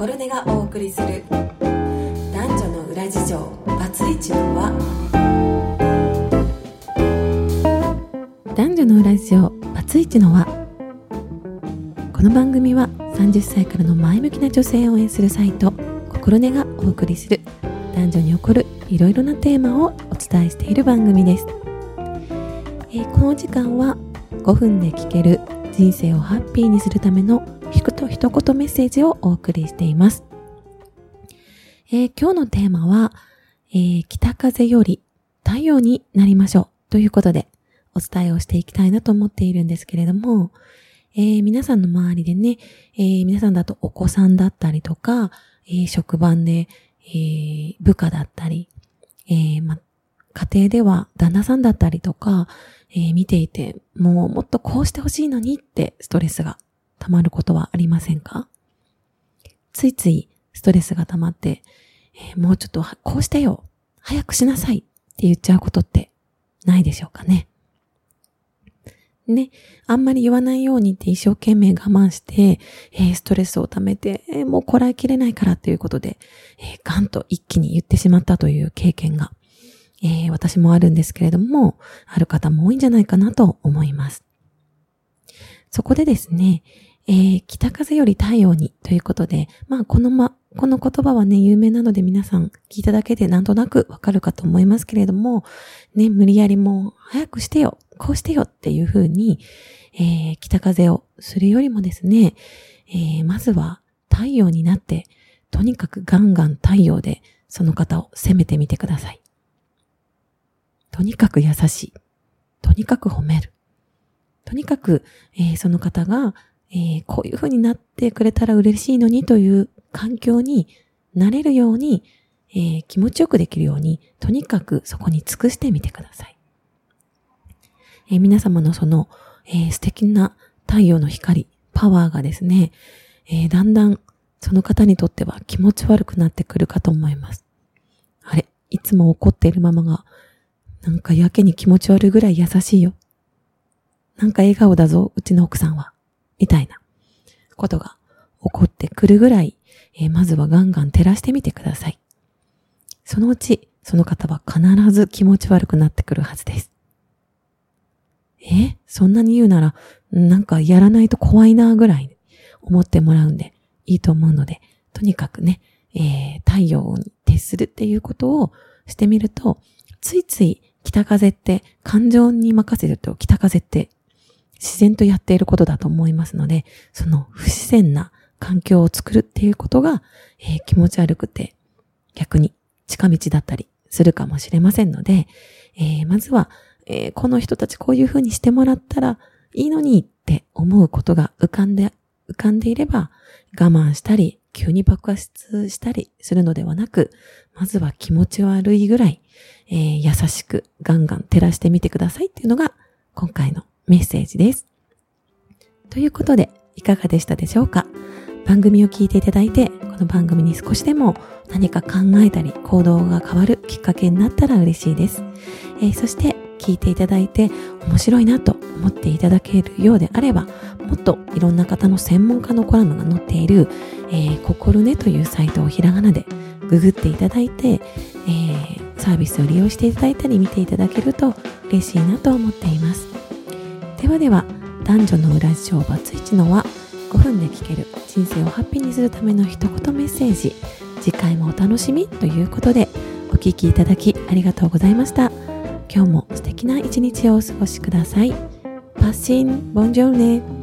心根がお送りする。男女の裏事情。バツイチの輪。男女の裏事情。バツイチの輪。この番組は30歳からの前向きな女性を応援するサイト。心根がお送りする。男女に起こる。いろいろなテーマをお伝えしている番組です、えー、この時間は5分で聞ける人生をハッピーにするためのくと一言メッセージをお送りしています。えー、今日のテーマは、えー、北風より太陽になりましょうということでお伝えをしていきたいなと思っているんですけれども、えー、皆さんの周りでね、えー、皆さんだとお子さんだったりとか、えー、職場で、え部下だったり、えま、家庭では旦那さんだったりとか、え見ていて、もうもっとこうしてほしいのにってストレスが溜まることはありませんか？ついついストレスが溜まって、えー、もうちょっとこうしてよ早くしなさいって言っちゃうことってないでしょうかね？ね、あんまり言わないようにって一生懸命我慢して、えー、ストレスを溜めて、えー、もうこらえきれないからということで、えー、ガンと一気に言ってしまったという経験が、えー、私もあるんですけれども、ある方も多いんじゃないかなと思います。そこでですね、えー、北風より太陽にということで、まあこのま、この言葉はね、有名なので皆さん聞いただけでなんとなくわかるかと思いますけれども、ね、無理やりもう早くしてよ、こうしてよっていうふうに、えー、北風をするよりもですね、えー、まずは太陽になって、とにかくガンガン太陽でその方を責めてみてください。とにかく優しい。とにかく褒める。とにかく、えー、その方がえー、こういう風になってくれたら嬉しいのにという環境になれるように、えー、気持ちよくできるように、とにかくそこに尽くしてみてください。えー、皆様のその、えー、素敵な太陽の光、パワーがですね、えだんだんその方にとっては気持ち悪くなってくるかと思います。あれ、いつも怒っているママが、なんかやけに気持ち悪いぐらい優しいよ。なんか笑顔だぞ、うちの奥さんは。みたいなことが起こってくるぐらい、えー、まずはガンガン照らしてみてください。そのうち、その方は必ず気持ち悪くなってくるはずです。えそんなに言うなら、なんかやらないと怖いなぐらい思ってもらうんでいいと思うので、とにかくね、えー、太陽に徹するっていうことをしてみると、ついつい北風って感情に任せると北風って自然とやっていることだと思いますので、その不自然な環境を作るっていうことが、えー、気持ち悪くて逆に近道だったりするかもしれませんので、えー、まずは、えー、この人たちこういうふうにしてもらったらいいのにって思うことが浮かんで、浮かんでいれば我慢したり急に爆発したりするのではなく、まずは気持ち悪いぐらい、えー、優しくガンガン照らしてみてくださいっていうのが今回のメッセージです。ということで、いかがでしたでしょうか？番組を聞いていただいて、この番組に少しでも何か考えたり行動が変わるきっかけになったら嬉しいです。えー、そして聞いていただいて面白いなと思っていただけるようであれば、もっといろんな方の専門家のコラムが載っている、えー、心ねというサイトをひらがなでググっていただいて、えー、サービスを利用していただいたり見ていただけると嬉しいなと思っています。ではでは男女の裏事情バツイチのは5分で聞ける人生をハッピーにするための一言メッセージ次回もお楽しみということでお聴きいただきありがとうございました。今日も素敵な一日をお過ごしください。パッシンボンジョルネ。